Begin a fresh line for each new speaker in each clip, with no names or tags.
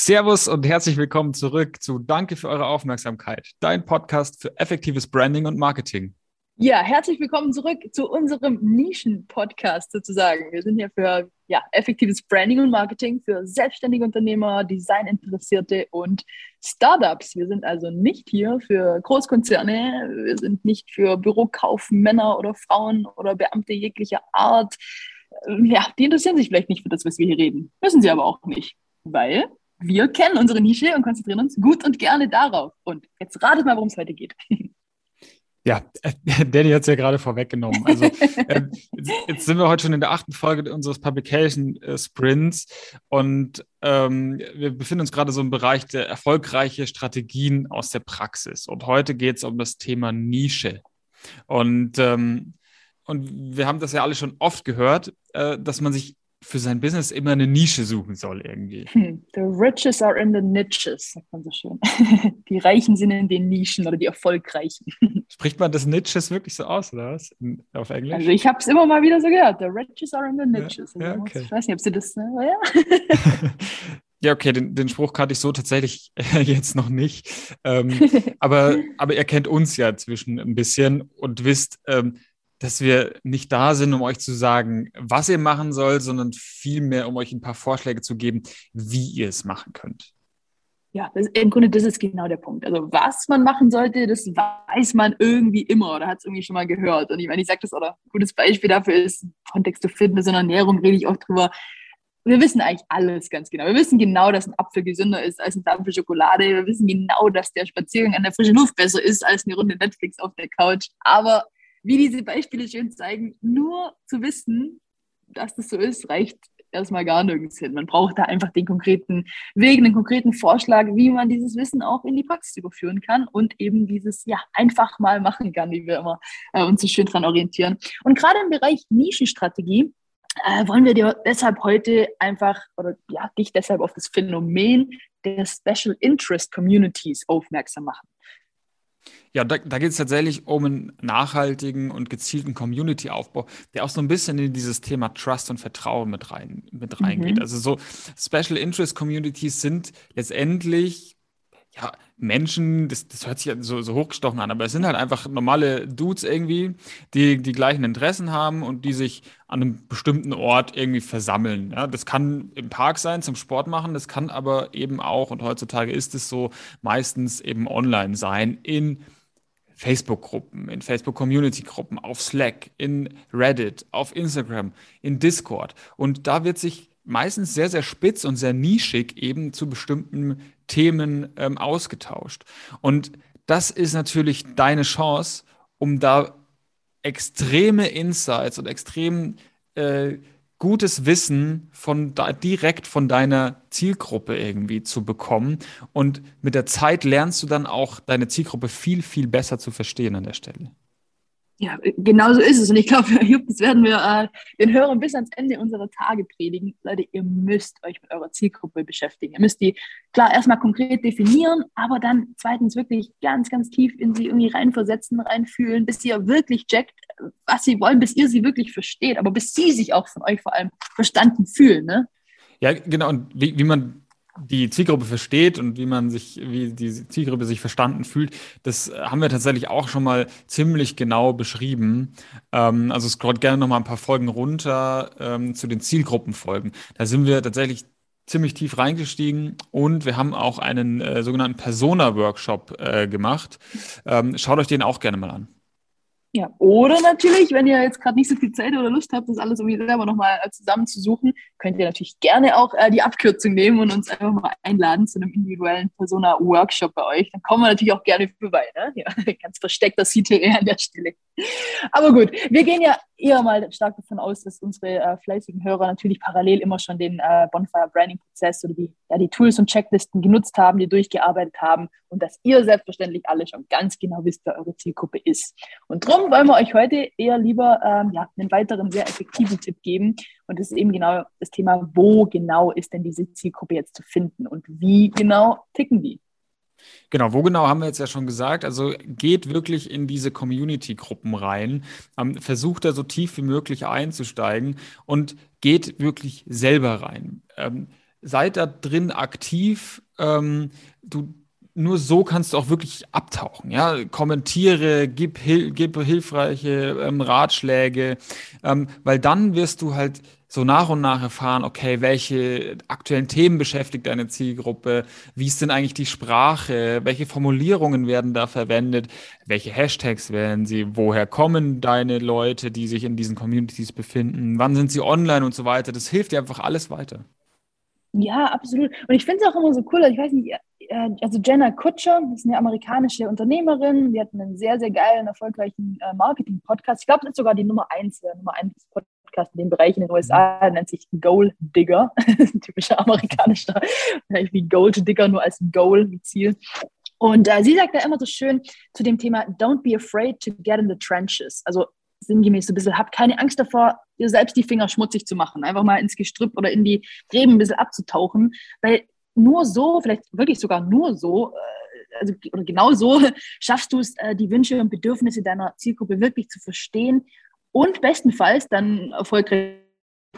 Servus und herzlich willkommen zurück zu Danke für eure Aufmerksamkeit, dein Podcast für effektives Branding und Marketing.
Ja, herzlich willkommen zurück zu unserem Nischen-Podcast sozusagen. Wir sind hier für ja, effektives Branding und Marketing für selbstständige Unternehmer, Designinteressierte und Startups. Wir sind also nicht hier für Großkonzerne, wir sind nicht für Bürokaufmänner oder Frauen oder Beamte jeglicher Art. Ja, die interessieren sich vielleicht nicht für das, was wir hier reden. Müssen sie aber auch nicht, weil wir kennen unsere Nische und konzentrieren uns gut und gerne darauf. Und jetzt ratet mal, worum es heute geht.
Ja, Danny hat es ja gerade vorweggenommen. Also äh, jetzt sind wir heute schon in der achten Folge unseres Publication äh, Sprints und ähm, wir befinden uns gerade so im Bereich der erfolgreichen Strategien aus der Praxis. Und heute geht es um das Thema Nische. Und, ähm, und wir haben das ja alle schon oft gehört, äh, dass man sich für sein Business immer eine Nische suchen soll irgendwie.
Hm, the riches are in the niches, sagt man so schön. Die Reichen sind in den Nischen oder die Erfolgreichen.
Spricht man das Niches wirklich so aus, oder was? Auf Englisch?
Also ich habe es immer mal wieder so gehört. The riches are in the niches. Ja, ja, okay. Ich weiß nicht, ob sie das, ne?
ja. Ja, okay, den, den Spruch kannte ich so tatsächlich jetzt noch nicht. Ähm, aber, aber ihr kennt uns ja zwischen ein bisschen und wisst, ähm, dass wir nicht da sind, um euch zu sagen, was ihr machen sollt, sondern vielmehr, um euch ein paar Vorschläge zu geben, wie ihr es machen könnt.
Ja, das, im Grunde, das ist genau der Punkt. Also, was man machen sollte, das weiß man irgendwie immer oder hat es irgendwie schon mal gehört. Und ich meine, ich sage das, oder ein gutes Beispiel dafür ist, Kontext zu Fitness und Ernährung rede ich auch drüber. Wir wissen eigentlich alles ganz genau. Wir wissen genau, dass ein Apfel gesünder ist als ein Apfel Schokolade. Wir wissen genau, dass der Spaziergang an der frischen Luft besser ist als eine Runde Netflix auf der Couch. Aber wie diese Beispiele schön zeigen, nur zu wissen, dass das so ist, reicht erstmal gar nirgends hin. Man braucht da einfach den konkreten Weg, einen konkreten Vorschlag, wie man dieses Wissen auch in die Praxis überführen kann und eben dieses ja einfach mal machen kann, wie wir immer äh, uns so schön dran orientieren. Und gerade im Bereich Nischenstrategie äh, wollen wir dir deshalb heute einfach oder ja dich deshalb auf das Phänomen der Special Interest Communities aufmerksam machen.
Ja, da, da geht es tatsächlich um einen nachhaltigen und gezielten Community-Aufbau, der auch so ein bisschen in dieses Thema Trust und Vertrauen mit, rein, mit reingeht. Mhm. Also so Special Interest Communities sind letztendlich ja, Menschen, das, das hört sich so, so hochgestochen an, aber es sind halt einfach normale Dudes irgendwie, die die gleichen Interessen haben und die sich an einem bestimmten Ort irgendwie versammeln. Ja, das kann im Park sein, zum Sport machen, das kann aber eben auch, und heutzutage ist es so, meistens eben online sein, in Facebook-Gruppen, in Facebook-Community-Gruppen, auf Slack, in Reddit, auf Instagram, in Discord. Und da wird sich meistens sehr, sehr spitz und sehr nischig eben zu bestimmten Themen ähm, ausgetauscht. Und das ist natürlich deine Chance, um da extreme Insights und extrem äh, gutes Wissen von da, direkt von deiner Zielgruppe irgendwie zu bekommen. Und mit der Zeit lernst du dann auch deine Zielgruppe viel, viel besser zu verstehen an der Stelle.
Ja, genau so ist es. Und ich glaube, das werden wir äh, den Hörern bis ans Ende unserer Tage predigen. Leute, ihr müsst euch mit eurer Zielgruppe beschäftigen. Ihr müsst die, klar, erstmal konkret definieren, aber dann zweitens wirklich ganz, ganz tief in sie irgendwie reinversetzen, reinfühlen, bis ihr wirklich checkt, was sie wollen, bis ihr sie wirklich versteht, aber bis sie sich auch von euch vor allem verstanden fühlen. Ne?
Ja, genau. Und wie, wie man die Zielgruppe versteht und wie man sich, wie die Zielgruppe sich verstanden fühlt, das haben wir tatsächlich auch schon mal ziemlich genau beschrieben. Ähm, also scrollt gerne noch mal ein paar Folgen runter ähm, zu den Zielgruppenfolgen. Da sind wir tatsächlich ziemlich tief reingestiegen und wir haben auch einen äh, sogenannten Persona-Workshop äh, gemacht. Ähm, schaut euch den auch gerne mal an.
Ja, oder natürlich, wenn ihr jetzt gerade nicht so viel Zeit oder Lust habt, das alles irgendwie selber nochmal äh, zusammenzusuchen, könnt ihr natürlich gerne auch äh, die Abkürzung nehmen und uns einfach mal einladen zu einem individuellen Persona-Workshop bei euch. Dann kommen wir natürlich auch gerne vorbei. Ne? Ja, ganz versteckter CTR an der Stelle. Aber gut, wir gehen ja eher mal stark davon aus, dass unsere äh, fleißigen Hörer natürlich parallel immer schon den äh, Bonfire Branding Prozess oder die, ja, die Tools und Checklisten genutzt haben, die durchgearbeitet haben und dass ihr selbstverständlich alle schon ganz genau wisst, wer eure Zielgruppe ist. Und darum wollen wir euch heute eher lieber ähm, ja, einen weiteren sehr effektiven Tipp geben. Und das ist eben genau das Thema, wo genau ist denn diese Zielgruppe jetzt zu finden und wie genau ticken die?
Genau, wo genau haben wir jetzt ja schon gesagt. Also geht wirklich in diese Community-Gruppen rein, ähm, versucht da so tief wie möglich einzusteigen und geht wirklich selber rein. Ähm, seid da drin aktiv. Ähm, du, nur so kannst du auch wirklich abtauchen. Ja? Kommentiere, gib, hil gib hilfreiche ähm, Ratschläge, ähm, weil dann wirst du halt so nach und nach erfahren, okay, welche aktuellen Themen beschäftigt deine Zielgruppe, wie ist denn eigentlich die Sprache, welche Formulierungen werden da verwendet, welche Hashtags wählen sie, woher kommen deine Leute, die sich in diesen Communities befinden, wann sind sie online und so weiter. Das hilft dir einfach alles weiter.
Ja, absolut. Und ich finde es auch immer so cool, ich weiß nicht, also Jenna Kutscher ist eine amerikanische Unternehmerin, die hat einen sehr, sehr geilen, erfolgreichen äh, Marketing-Podcast. Ich glaube, das ist sogar die Nummer eins, der Nummer eins Podcast in dem Bereich in den USA, nennt sich Goal Digger, typischer amerikanischer, wie Gold Digger, nur als Goal, wie Ziel. Und äh, sie sagt da immer so schön zu dem Thema, don't be afraid to get in the trenches. Also sinngemäß so ein bisschen, habt keine Angst davor, ihr selbst die Finger schmutzig zu machen, einfach mal ins Gestrüpp oder in die Gräben ein bisschen abzutauchen, weil nur so, vielleicht wirklich sogar nur so, äh, also oder genau so schaffst du es, äh, die Wünsche und Bedürfnisse deiner Zielgruppe wirklich zu verstehen und bestenfalls dann erfolgreich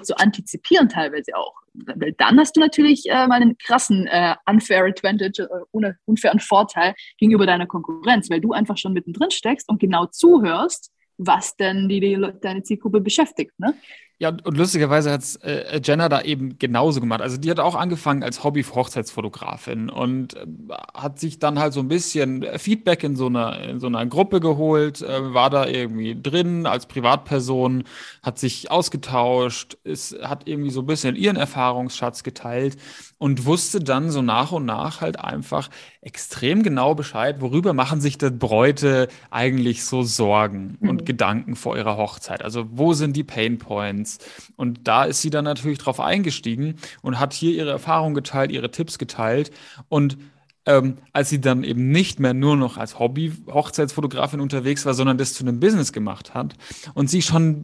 zu antizipieren teilweise auch. Weil dann hast du natürlich äh, mal einen krassen äh, unfair advantage, äh, unfairen Vorteil gegenüber deiner Konkurrenz, weil du einfach schon mittendrin steckst und genau zuhörst was denn die, die deine Zielgruppe beschäftigt. Ne?
Ja, und lustigerweise hat äh, Jenna da eben genauso gemacht. Also die hat auch angefangen als Hobby-Hochzeitsfotografin und äh, hat sich dann halt so ein bisschen Feedback in so einer, in so einer Gruppe geholt, äh, war da irgendwie drin als Privatperson, hat sich ausgetauscht, ist, hat irgendwie so ein bisschen ihren Erfahrungsschatz geteilt und wusste dann so nach und nach halt einfach extrem genau Bescheid, worüber machen sich die Bräute eigentlich so Sorgen mhm. und Gedanken vor ihrer Hochzeit. Also wo sind die Pain Points? Events. Und da ist sie dann natürlich drauf eingestiegen und hat hier ihre Erfahrungen geteilt, ihre Tipps geteilt. Und ähm, als sie dann eben nicht mehr nur noch als Hobby-Hochzeitsfotografin unterwegs war, sondern das zu einem Business gemacht hat und sie schon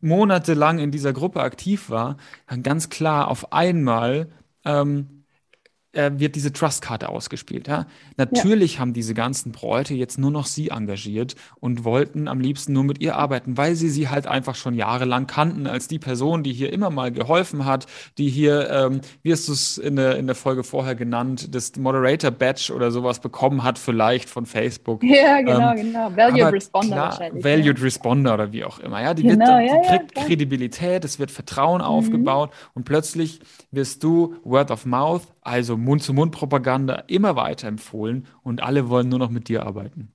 monatelang in dieser Gruppe aktiv war, dann ganz klar auf einmal ähm, äh, wird diese Trust-Karte ausgespielt. Ja? Natürlich ja. haben diese ganzen Bräute jetzt nur noch sie engagiert und wollten am liebsten nur mit ihr arbeiten, weil sie sie halt einfach schon jahrelang kannten als die Person, die hier immer mal geholfen hat, die hier, ähm, wie hast du es in der, in der Folge vorher genannt, das Moderator-Badge oder sowas bekommen hat, vielleicht von Facebook.
Ja, genau, ähm, genau. Valued Responder
klar, wahrscheinlich. Valued ja. Responder oder wie auch immer. Ja, die, genau, wird, die kriegt Kredibilität, es wird Vertrauen mhm. aufgebaut und plötzlich wirst du Word of Mouth also Mund-zu-Mund-Propaganda immer weiter empfohlen und alle wollen nur noch mit dir arbeiten.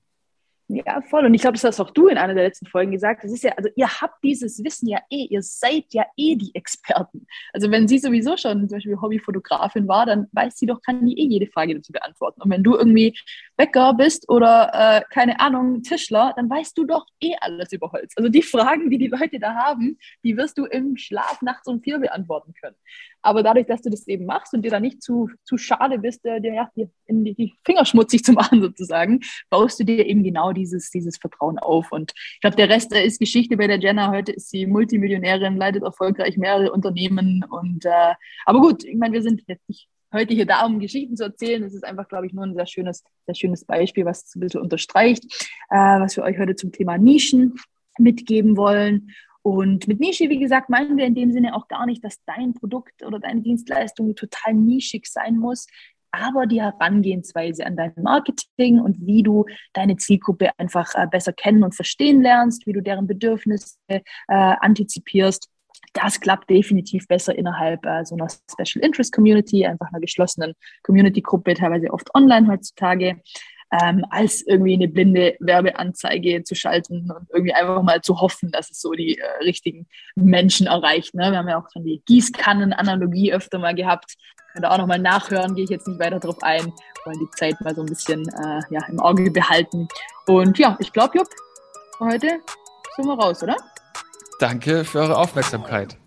Voll. Und ich glaube, das hast auch du in einer der letzten Folgen gesagt. Das ist ja, also ihr habt dieses Wissen ja eh, ihr seid ja eh die Experten. Also wenn sie sowieso schon zum Beispiel Hobbyfotografin war, dann weiß sie doch, kann die eh jede Frage dazu beantworten. Und wenn du irgendwie Bäcker bist oder, äh, keine Ahnung, Tischler, dann weißt du doch eh alles über Holz. Also die Fragen, die die Leute da haben, die wirst du im Schlaf nachts um vier beantworten können. Aber dadurch, dass du das eben machst und dir da nicht zu, zu schade bist, äh, dir ja, die, die Finger schmutzig zu machen sozusagen, baust du dir eben genau dieses, dieses Vertrauen auf. Und ich glaube, der Rest ist Geschichte bei der Jenna. Heute ist sie Multimillionärin, leitet erfolgreich mehrere Unternehmen. Und äh, aber gut, ich meine, wir sind jetzt nicht heute hier da, um Geschichten zu erzählen. Das ist einfach, glaube ich, nur ein sehr schönes, sehr schönes Beispiel, was ein bisschen unterstreicht, äh, was wir euch heute zum Thema Nischen mitgeben wollen. Und mit Nische, wie gesagt, meinen wir in dem Sinne auch gar nicht, dass dein Produkt oder deine Dienstleistung total nischig sein muss, aber die Herangehensweise an dein Marketing und wie du deine Zielgruppe einfach äh, besser kennen und verstehen lernst, wie du deren Bedürfnisse äh, antizipierst. Das klappt definitiv besser innerhalb äh, so einer Special Interest Community, einfach einer geschlossenen Community-Gruppe, teilweise oft online heutzutage ähm, als irgendwie eine blinde Werbeanzeige zu schalten und irgendwie einfach mal zu hoffen, dass es so die äh, richtigen Menschen erreicht. Ne? Wir haben ja auch schon die Gießkannen-Analogie öfter mal gehabt. Könnt ihr auch nochmal nachhören, gehe ich jetzt nicht weiter drauf ein. Wollen die Zeit mal so ein bisschen äh, ja, im Auge behalten. Und ja, ich glaube, Jupp, heute sind wir raus, oder?
Danke für eure Aufmerksamkeit.